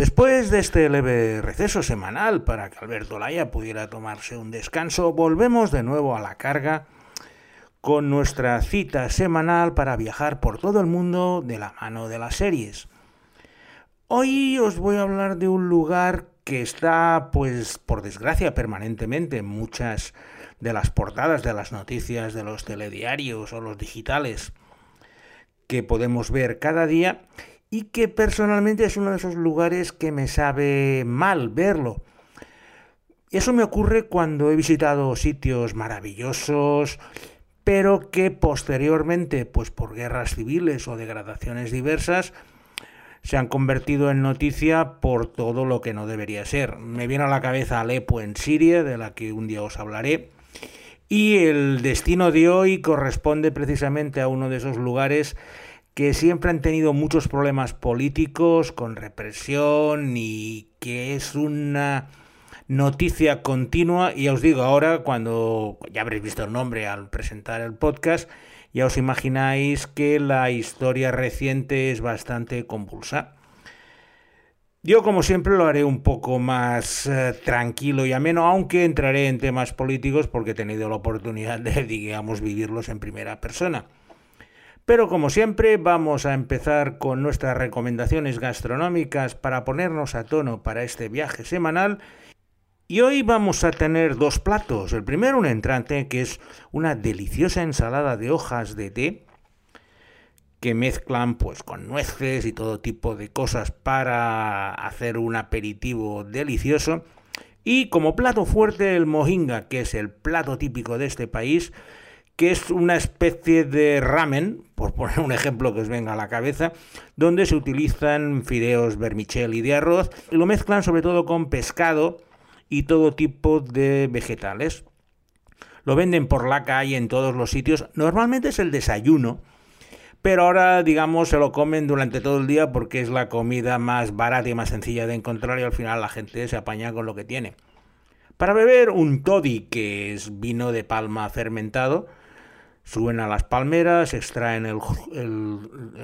Después de este leve receso semanal para que Alberto Laya pudiera tomarse un descanso, volvemos de nuevo a la carga con nuestra cita semanal para viajar por todo el mundo de la mano de las series. Hoy os voy a hablar de un lugar que está, pues, por desgracia, permanentemente en muchas de las portadas de las noticias de los telediarios o los digitales que podemos ver cada día y que personalmente es uno de esos lugares que me sabe mal verlo. Eso me ocurre cuando he visitado sitios maravillosos, pero que posteriormente, pues por guerras civiles o degradaciones diversas, se han convertido en noticia por todo lo que no debería ser. Me viene a la cabeza Alepo en Siria, de la que un día os hablaré, y el destino de hoy corresponde precisamente a uno de esos lugares que siempre han tenido muchos problemas políticos, con represión y que es una noticia continua. Y ya os digo, ahora cuando ya habréis visto el nombre al presentar el podcast, ya os imagináis que la historia reciente es bastante convulsa. Yo, como siempre, lo haré un poco más eh, tranquilo y ameno, aunque entraré en temas políticos porque he tenido la oportunidad de, digamos, vivirlos en primera persona. Pero como siempre vamos a empezar con nuestras recomendaciones gastronómicas para ponernos a tono para este viaje semanal. Y hoy vamos a tener dos platos. El primero un entrante que es una deliciosa ensalada de hojas de té que mezclan pues con nueces y todo tipo de cosas para hacer un aperitivo delicioso. Y como plato fuerte el mohinga, que es el plato típico de este país, que es una especie de ramen, por poner un ejemplo que os venga a la cabeza, donde se utilizan fideos vermicelli de arroz y lo mezclan sobre todo con pescado y todo tipo de vegetales. Lo venden por la calle en todos los sitios. Normalmente es el desayuno, pero ahora digamos se lo comen durante todo el día porque es la comida más barata y más sencilla de encontrar y al final la gente se apaña con lo que tiene. Para beber un toddy, que es vino de palma fermentado, Suben a las palmeras, extraen el,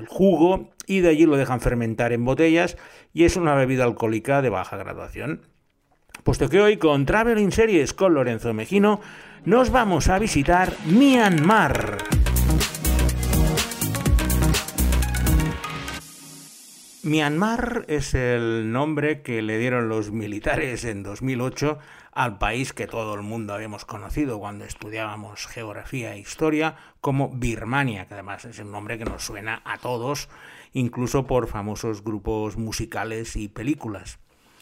jugo y de allí lo dejan fermentar en botellas y es una bebida alcohólica de baja graduación. Puesto que hoy con Traveling Series con Lorenzo Mejino nos vamos a visitar Myanmar. Myanmar es el nombre que le dieron los militares en 2008 al país que todo el mundo habíamos conocido cuando estudiábamos geografía e historia como Birmania, que además es un nombre que nos suena a todos, incluso por famosos grupos musicales y películas.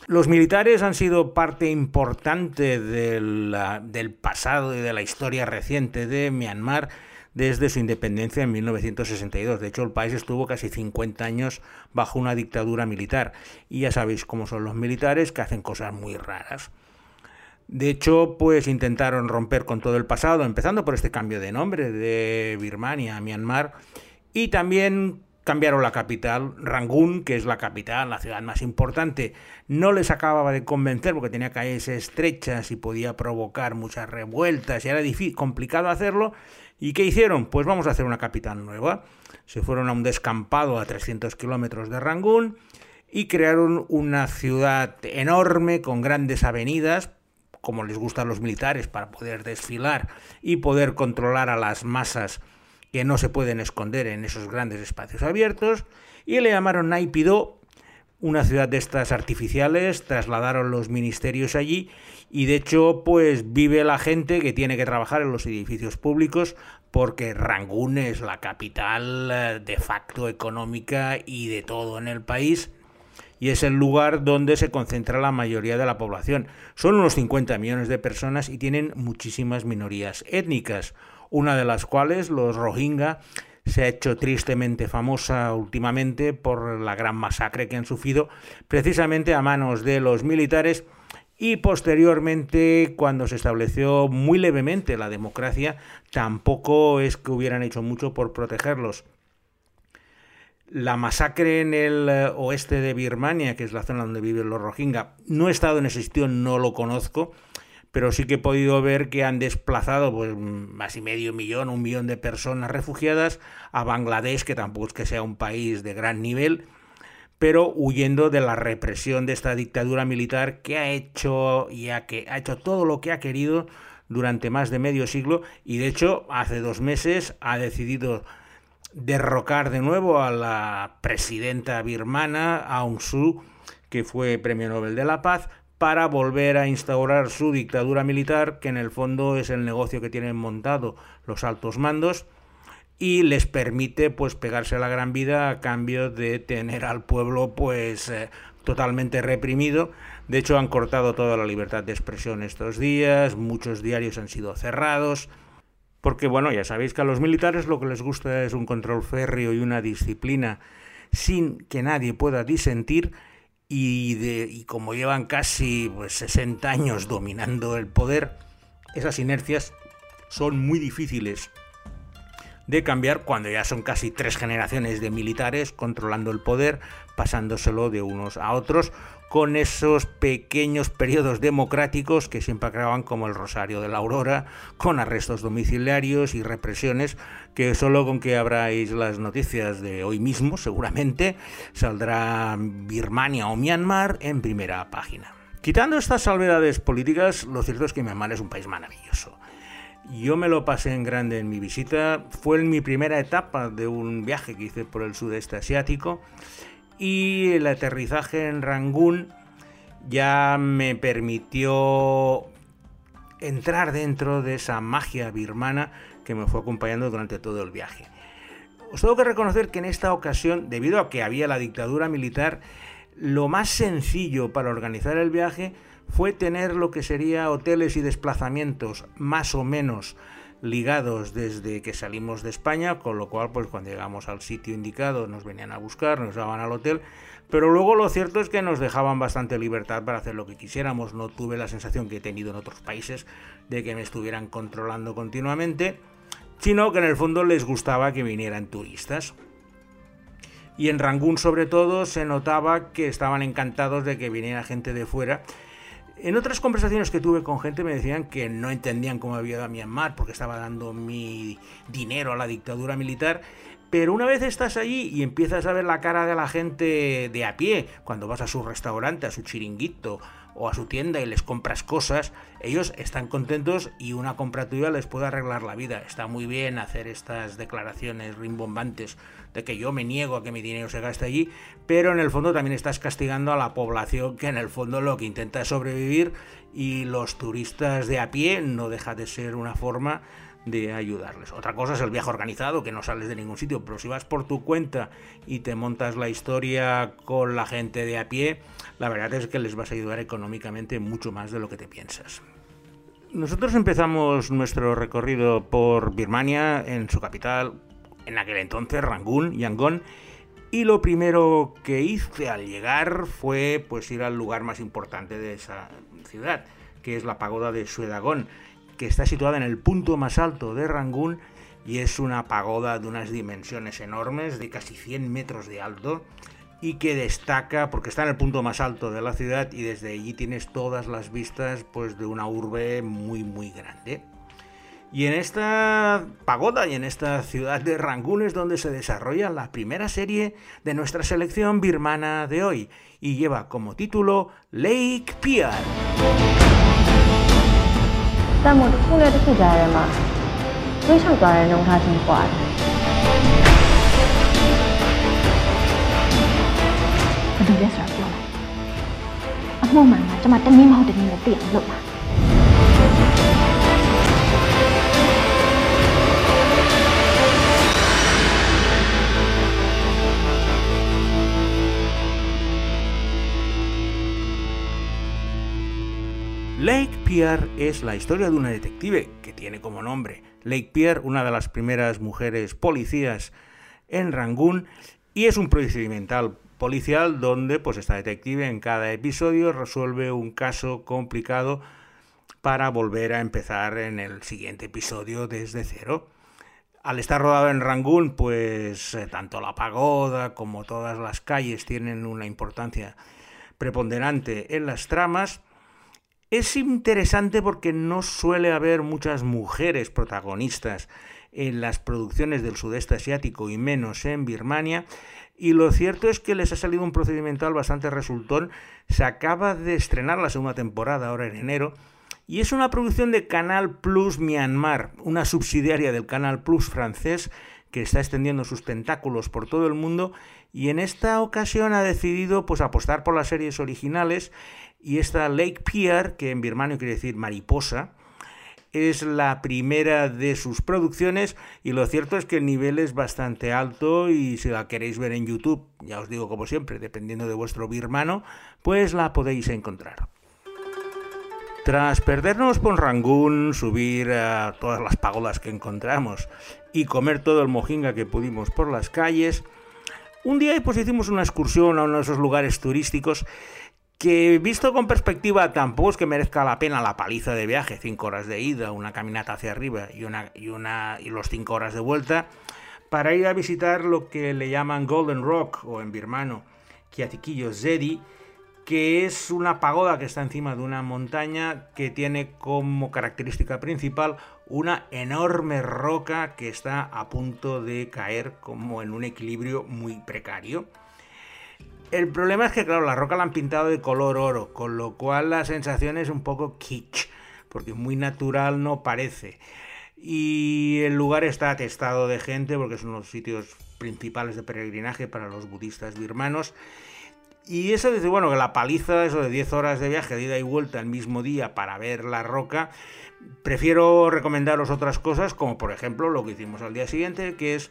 Los militares han sido parte importante del, del pasado y de la historia reciente de Myanmar desde su independencia en 1962. De hecho, el país estuvo casi 50 años bajo una dictadura militar. Y ya sabéis cómo son los militares, que hacen cosas muy raras. De hecho, pues intentaron romper con todo el pasado, empezando por este cambio de nombre de Birmania a Myanmar, y también cambiaron la capital, Rangún, que es la capital, la ciudad más importante. No les acababa de convencer porque tenía calles estrechas y podía provocar muchas revueltas y era difícil, complicado hacerlo. ¿Y qué hicieron? Pues vamos a hacer una capital nueva. Se fueron a un descampado a 300 kilómetros de Rangún y crearon una ciudad enorme con grandes avenidas, como les gustan los militares, para poder desfilar y poder controlar a las masas que no se pueden esconder en esos grandes espacios abiertos. Y le llamaron Naipido, una ciudad de estas artificiales, trasladaron los ministerios allí y de hecho pues vive la gente que tiene que trabajar en los edificios públicos porque Rangún es la capital eh, de facto económica y de todo en el país y es el lugar donde se concentra la mayoría de la población. Son unos 50 millones de personas y tienen muchísimas minorías étnicas, una de las cuales, los Rohingya, se ha hecho tristemente famosa últimamente por la gran masacre que han sufrido precisamente a manos de los militares y posteriormente cuando se estableció muy levemente la democracia tampoco es que hubieran hecho mucho por protegerlos. La masacre en el eh, oeste de Birmania, que es la zona donde viven los Rohingya, no he estado en ese sitio, no lo conozco, pero sí que he podido ver que han desplazado pues, más y medio millón, un millón de personas refugiadas a Bangladesh, que tampoco es que sea un país de gran nivel, pero huyendo de la represión de esta dictadura militar que ha hecho y que ha hecho todo lo que ha querido durante más de medio siglo y de hecho hace dos meses ha decidido derrocar de nuevo a la presidenta birmana Aung Suu que fue Premio Nobel de la Paz para volver a instaurar su dictadura militar, que en el fondo es el negocio que tienen montado los altos mandos y les permite pues pegarse a la gran vida a cambio de tener al pueblo pues eh, totalmente reprimido. De hecho han cortado toda la libertad de expresión estos días, muchos diarios han sido cerrados, porque bueno, ya sabéis que a los militares lo que les gusta es un control férreo y una disciplina sin que nadie pueda disentir y, de, y como llevan casi pues, 60 años dominando el poder, esas inercias son muy difíciles de cambiar cuando ya son casi tres generaciones de militares controlando el poder, pasándoselo de unos a otros, con esos pequeños periodos democráticos que siempre acaban como el Rosario de la Aurora, con arrestos domiciliarios y represiones, que solo con que abráis las noticias de hoy mismo, seguramente, saldrá Birmania o Myanmar en primera página. Quitando estas salvedades políticas, lo cierto es que Myanmar es un país maravilloso. Yo me lo pasé en grande en mi visita, fue en mi primera etapa de un viaje que hice por el sudeste asiático y el aterrizaje en Rangún ya me permitió entrar dentro de esa magia birmana que me fue acompañando durante todo el viaje. Os tengo que reconocer que en esta ocasión, debido a que había la dictadura militar, lo más sencillo para organizar el viaje fue tener lo que sería hoteles y desplazamientos más o menos ligados desde que salimos de España, con lo cual pues cuando llegamos al sitio indicado nos venían a buscar, nos daban al hotel, pero luego lo cierto es que nos dejaban bastante libertad para hacer lo que quisiéramos, no tuve la sensación que he tenido en otros países de que me estuvieran controlando continuamente, sino que en el fondo les gustaba que vinieran turistas. Y en Rangún sobre todo se notaba que estaban encantados de que viniera gente de fuera en otras conversaciones que tuve con gente me decían que no entendían cómo había ido a Myanmar porque estaba dando mi dinero a la dictadura militar. Pero una vez estás allí y empiezas a ver la cara de la gente de a pie, cuando vas a su restaurante, a su chiringuito o a su tienda y les compras cosas, ellos están contentos y una compra tuya les puede arreglar la vida. Está muy bien hacer estas declaraciones rimbombantes de que yo me niego a que mi dinero se gaste allí, pero en el fondo también estás castigando a la población que en el fondo lo que intenta es sobrevivir y los turistas de a pie no deja de ser una forma de ayudarles. Otra cosa es el viaje organizado, que no sales de ningún sitio, pero si vas por tu cuenta y te montas la historia con la gente de a pie, la verdad es que les vas a ayudar económicamente mucho más de lo que te piensas. Nosotros empezamos nuestro recorrido por Birmania, en su capital, en aquel entonces Rangún, Yangon, y lo primero que hice al llegar fue pues ir al lugar más importante de esa ciudad, que es la pagoda de Suedagón, que está situada en el punto más alto de Rangún y es una pagoda de unas dimensiones enormes, de casi 100 metros de alto, y que destaca porque está en el punto más alto de la ciudad y desde allí tienes todas las vistas pues de una urbe muy muy grande. Y en esta pagoda y en esta ciudad de Rangún es donde se desarrolla la primera serie de nuestra selección birmana de hoy y lleva como título Lake တန်မို့တစ်ခုနဲ့တစ်ခုကြားထဲမှာဝိချောက်သွားတဲ့နှုံထားချင်းကွာတယ်ဘယ်လိုလဲဆိုတာပြောလိုက်အမှုမှန်ကကျွန်မတနည်းမဟုတ်တနည်းနဲ့သိအောင်လုပ်ပါ Lake Pierre es la historia de una detective que tiene como nombre Lake Pierre, una de las primeras mujeres policías en Rangún, y es un procedimental policial donde pues esta detective en cada episodio resuelve un caso complicado para volver a empezar en el siguiente episodio desde cero. Al estar rodado en Rangún, pues eh, tanto la pagoda como todas las calles tienen una importancia preponderante en las tramas es interesante porque no suele haber muchas mujeres protagonistas en las producciones del sudeste asiático y menos en Birmania. Y lo cierto es que les ha salido un procedimental bastante resultón. Se acaba de estrenar la segunda temporada ahora en enero. Y es una producción de Canal Plus Myanmar, una subsidiaria del Canal Plus francés que está extendiendo sus tentáculos por todo el mundo y en esta ocasión ha decidido pues apostar por las series originales y esta Lake Pier, que en birmano quiere decir mariposa, es la primera de sus producciones y lo cierto es que el nivel es bastante alto y si la queréis ver en YouTube, ya os digo como siempre, dependiendo de vuestro birmano, pues la podéis encontrar. Tras perdernos por Rangún, subir a todas las pagodas que encontramos y comer todo el mojinga que pudimos por las calles, un día pues hicimos una excursión a uno de esos lugares turísticos que visto con perspectiva tampoco es que merezca la pena la paliza de viaje, cinco horas de ida, una caminata hacia arriba y una y una y los cinco horas de vuelta para ir a visitar lo que le llaman Golden Rock o en birmano Kiatiquillo Zedi que es una pagoda que está encima de una montaña que tiene como característica principal una enorme roca que está a punto de caer como en un equilibrio muy precario. El problema es que, claro, la roca la han pintado de color oro, con lo cual la sensación es un poco kitsch, porque muy natural no parece. Y el lugar está atestado de gente, porque son los sitios principales de peregrinaje para los budistas birmanos y eso dice, bueno, que la paliza, eso de 10 horas de viaje de ida y vuelta el mismo día para ver la roca, prefiero recomendaros otras cosas, como por ejemplo lo que hicimos al día siguiente, que es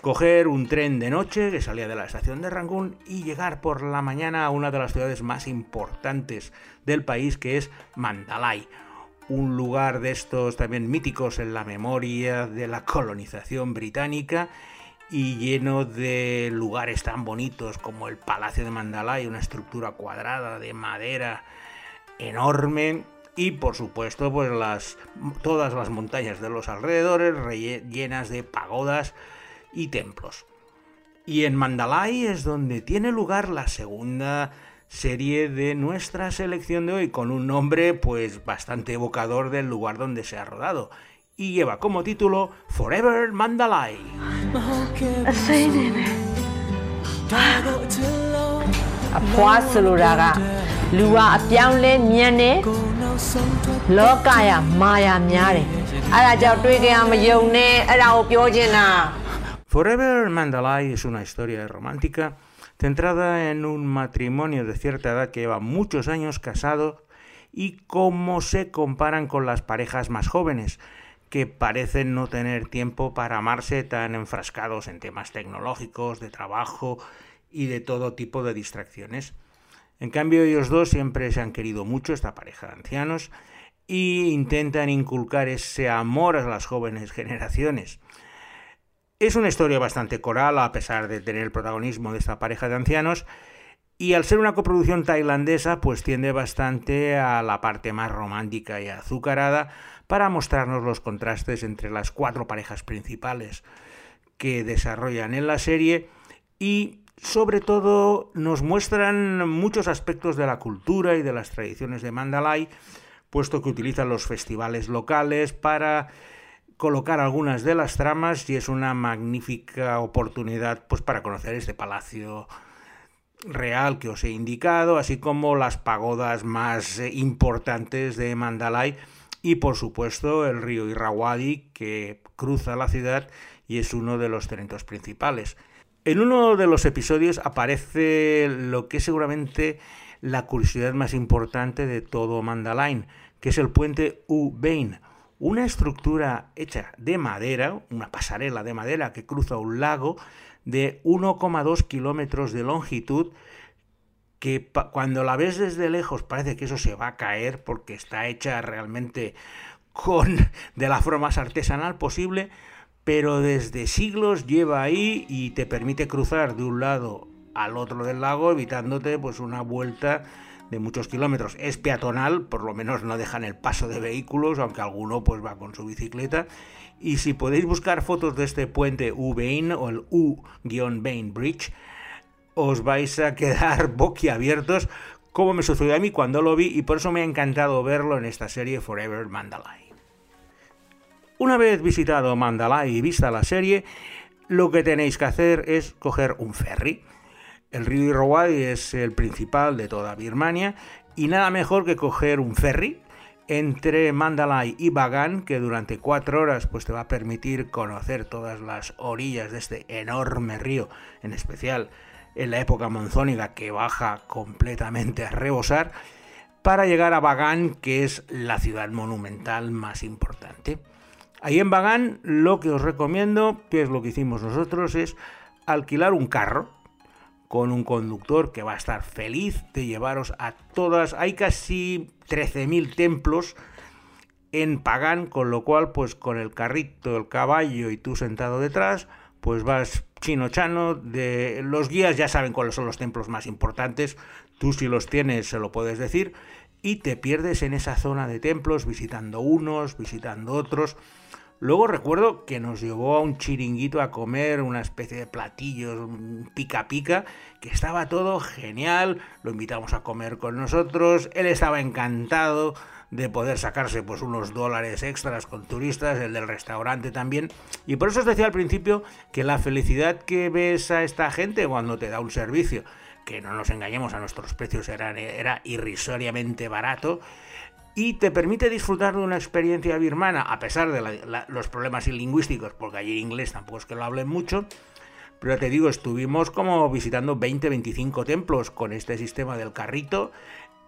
coger un tren de noche que salía de la estación de Rangún y llegar por la mañana a una de las ciudades más importantes del país, que es Mandalay. Un lugar de estos también míticos en la memoria de la colonización británica y lleno de lugares tan bonitos como el Palacio de Mandalay, una estructura cuadrada de madera enorme y por supuesto pues las todas las montañas de los alrededores llenas de pagodas y templos. Y en Mandalay es donde tiene lugar la segunda serie de nuestra selección de hoy con un nombre pues bastante evocador del lugar donde se ha rodado y lleva como título Forever Mandalay. Forever Mandalay es una historia romántica centrada en un matrimonio de cierta edad que lleva muchos años casado y cómo se comparan con las parejas más jóvenes, que parecen no tener tiempo para amarse tan enfrascados en temas tecnológicos, de trabajo y de todo tipo de distracciones. En cambio, ellos dos siempre se han querido mucho, esta pareja de ancianos, y intentan inculcar ese amor a las jóvenes generaciones. Es una historia bastante coral, a pesar de tener el protagonismo de esta pareja de ancianos, y al ser una coproducción tailandesa, pues tiende bastante a la parte más romántica y azucarada, para mostrarnos los contrastes entre las cuatro parejas principales que desarrollan en la serie y sobre todo nos muestran muchos aspectos de la cultura y de las tradiciones de Mandalay, puesto que utilizan los festivales locales para colocar algunas de las tramas y es una magnífica oportunidad pues para conocer este palacio real que os he indicado, así como las pagodas más eh, importantes de Mandalay y por supuesto el río Irrawaddy que cruza la ciudad y es uno de los talentos principales. En uno de los episodios aparece lo que es seguramente la curiosidad más importante de todo Mandalain, que es el puente U-Bain, una estructura hecha de madera, una pasarela de madera que cruza un lago de 1,2 kilómetros de longitud que cuando la ves desde lejos parece que eso se va a caer porque está hecha realmente con de la forma más artesanal posible, pero desde siglos lleva ahí y te permite cruzar de un lado al otro del lago evitándote pues una vuelta de muchos kilómetros. Es peatonal, por lo menos no dejan el paso de vehículos, aunque alguno pues va con su bicicleta. Y si podéis buscar fotos de este puente U-Bain o el U-Bain Bridge, os vais a quedar boquiabiertos como me sucedió a mí cuando lo vi y por eso me ha encantado verlo en esta serie Forever Mandalay. Una vez visitado Mandalay y vista la serie, lo que tenéis que hacer es coger un ferry. El río Irrawaddy es el principal de toda Birmania y nada mejor que coger un ferry entre Mandalay y Bagan, que durante cuatro horas pues, te va a permitir conocer todas las orillas de este enorme río, en especial en la época monzónica que baja completamente a rebosar, para llegar a Bagan, que es la ciudad monumental más importante. Ahí en Bagán lo que os recomiendo, que es lo que hicimos nosotros, es alquilar un carro con un conductor que va a estar feliz de llevaros a todas. Hay casi 13.000 templos en Pagán, con lo cual, pues con el carrito, el caballo y tú sentado detrás, pues vas chino chano. De... Los guías ya saben cuáles son los templos más importantes. Tú si los tienes se lo puedes decir. Y te pierdes en esa zona de templos, visitando unos, visitando otros. Luego recuerdo que nos llevó a un chiringuito a comer una especie de platillos pica pica, que estaba todo genial, lo invitamos a comer con nosotros, él estaba encantado de poder sacarse pues unos dólares extras con turistas, el del restaurante también, y por eso os decía al principio que la felicidad que ves a esta gente cuando te da un servicio, que no nos engañemos a nuestros precios era, era irrisoriamente barato, y te permite disfrutar de una experiencia birmana, a pesar de los problemas lingüísticos, porque allí inglés tampoco es que lo hablen mucho, pero te digo, estuvimos como visitando 20-25 templos con este sistema del carrito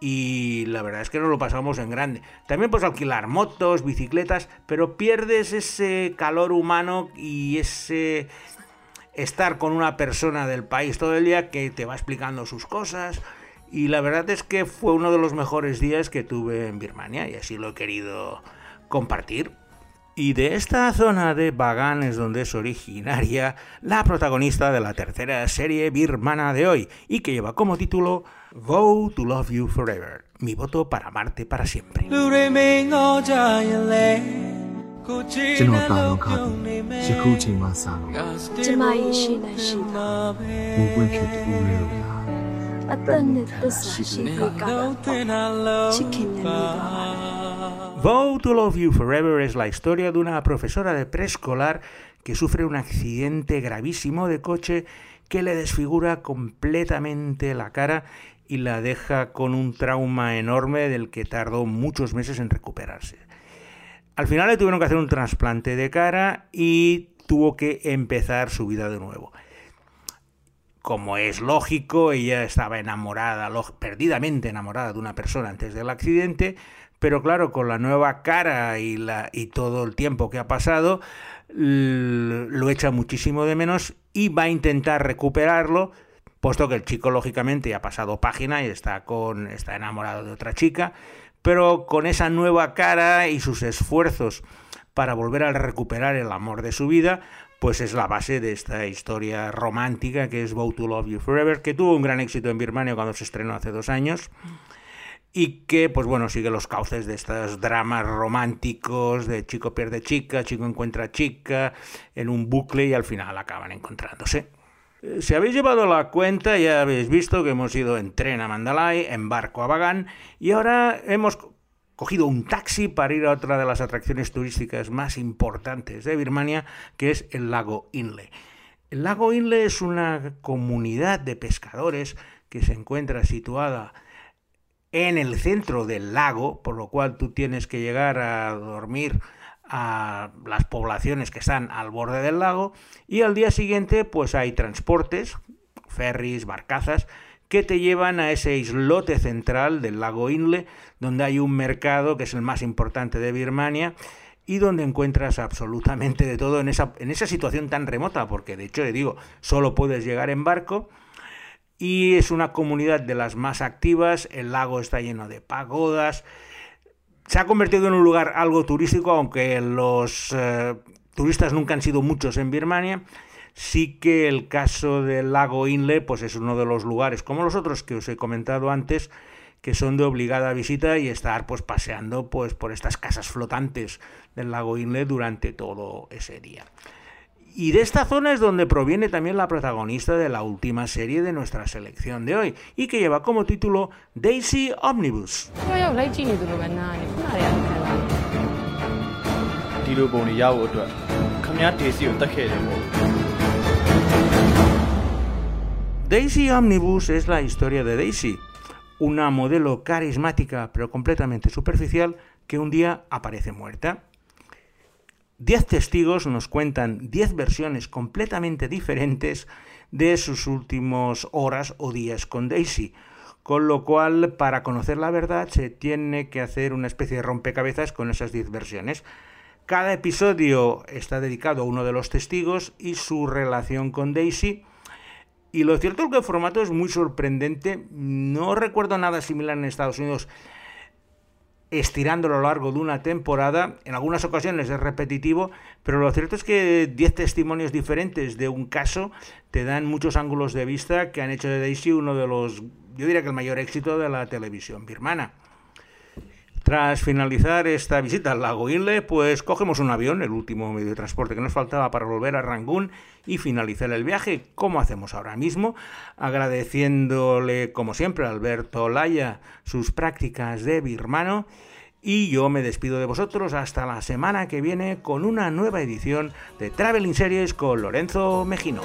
y la verdad es que nos lo pasamos en grande. También puedes alquilar motos, bicicletas, pero pierdes ese calor humano y ese estar con una persona del país todo el día que te va explicando sus cosas, y la verdad es que fue uno de los mejores días que tuve en Birmania y así lo he querido compartir. Y de esta zona de Bagan es donde es originaria la protagonista de la tercera serie birmana de hoy y que lleva como título Go to Love You Forever, mi voto para amarte para siempre. Vow to Love You Forever es la historia de una profesora de preescolar que sufre un accidente gravísimo de coche que le desfigura completamente la cara y la deja con un trauma enorme del que tardó muchos meses en recuperarse. Al final le tuvieron que hacer un trasplante de cara y tuvo que empezar su vida de nuevo como es lógico, ella estaba enamorada, perdidamente enamorada de una persona antes del accidente, pero claro, con la nueva cara y, todo el tiempo que ha pasado, lo echa muchísimo de menos y va a intentar recuperarlo, puesto que el chico lógicamente ha pasado página y está, con, está enamorado de otra chica, pero con esa nueva cara y sus esfuerzos para volver a recuperar el amor de su vida, pues es la base de esta historia romántica que es Vow to Love You Forever, que tuvo un gran éxito en Birmania cuando se estrenó hace dos años y que, pues bueno, sigue los cauces de estos dramas románticos de chico pierde chica, chico encuentra chica, en un bucle y al final acaban encontrándose. Eh, si habéis llevado la cuenta, ya habéis visto que hemos ido en tren a Mandalay, en barco a Bagan, y ahora hemos cogido un taxi para ir a otra de las atracciones turísticas más importantes de Birmania, que es el lago Inle. El lago Inle es una comunidad de pescadores que se encuentra situada en el centro del lago, por lo cual tú tienes que llegar a dormir a las poblaciones que están al borde del lago y al día siguiente pues hay transportes, ferries, barcazas que te llevan a ese islote central del lago Inle, donde hay un mercado que es el más importante de Birmania y donde encuentras absolutamente de todo en esa, en esa situación tan remota, porque de hecho, le digo, solo puedes llegar en barco y es una comunidad de las más activas, el lago está lleno de pagodas, se ha convertido en un lugar algo turístico, aunque los eh, turistas nunca han sido muchos en Birmania, sí que el caso del lago Inle pues es uno de los lugares, como los otros que os he comentado antes, que son de obligada visita y estar pues paseando pues por estas casas flotantes del lago Inle durante todo ese día. Y de esta zona es donde proviene también la protagonista de la última serie de nuestra selección de hoy y que lleva como título Daisy Omnibus. Daisy Omnibus es la historia de Daisy, una modelo carismática pero completamente superficial que un día aparece muerta. Diez testigos nos cuentan diez versiones completamente diferentes de sus últimas horas o días con Daisy, con lo cual para conocer la verdad se tiene que hacer una especie de rompecabezas con esas diez versiones. Cada episodio está dedicado a uno de los testigos y su relación con Daisy. Y lo cierto es que el formato es muy sorprendente. No recuerdo nada similar en Estados Unidos estirando a lo largo de una temporada. En algunas ocasiones es repetitivo, pero lo cierto es que 10 testimonios diferentes de un caso te dan muchos ángulos de vista que han hecho de Daisy uno de los, yo diría que el mayor éxito de la televisión birmana. Tras finalizar esta visita al lago Inle, pues cogemos un avión, el último medio de transporte que nos faltaba para volver a Rangún y finalizar el viaje, como hacemos ahora mismo, agradeciéndole, como siempre, a Alberto Laya sus prácticas de birmano. Y yo me despido de vosotros hasta la semana que viene con una nueva edición de Traveling Series con Lorenzo Mejino.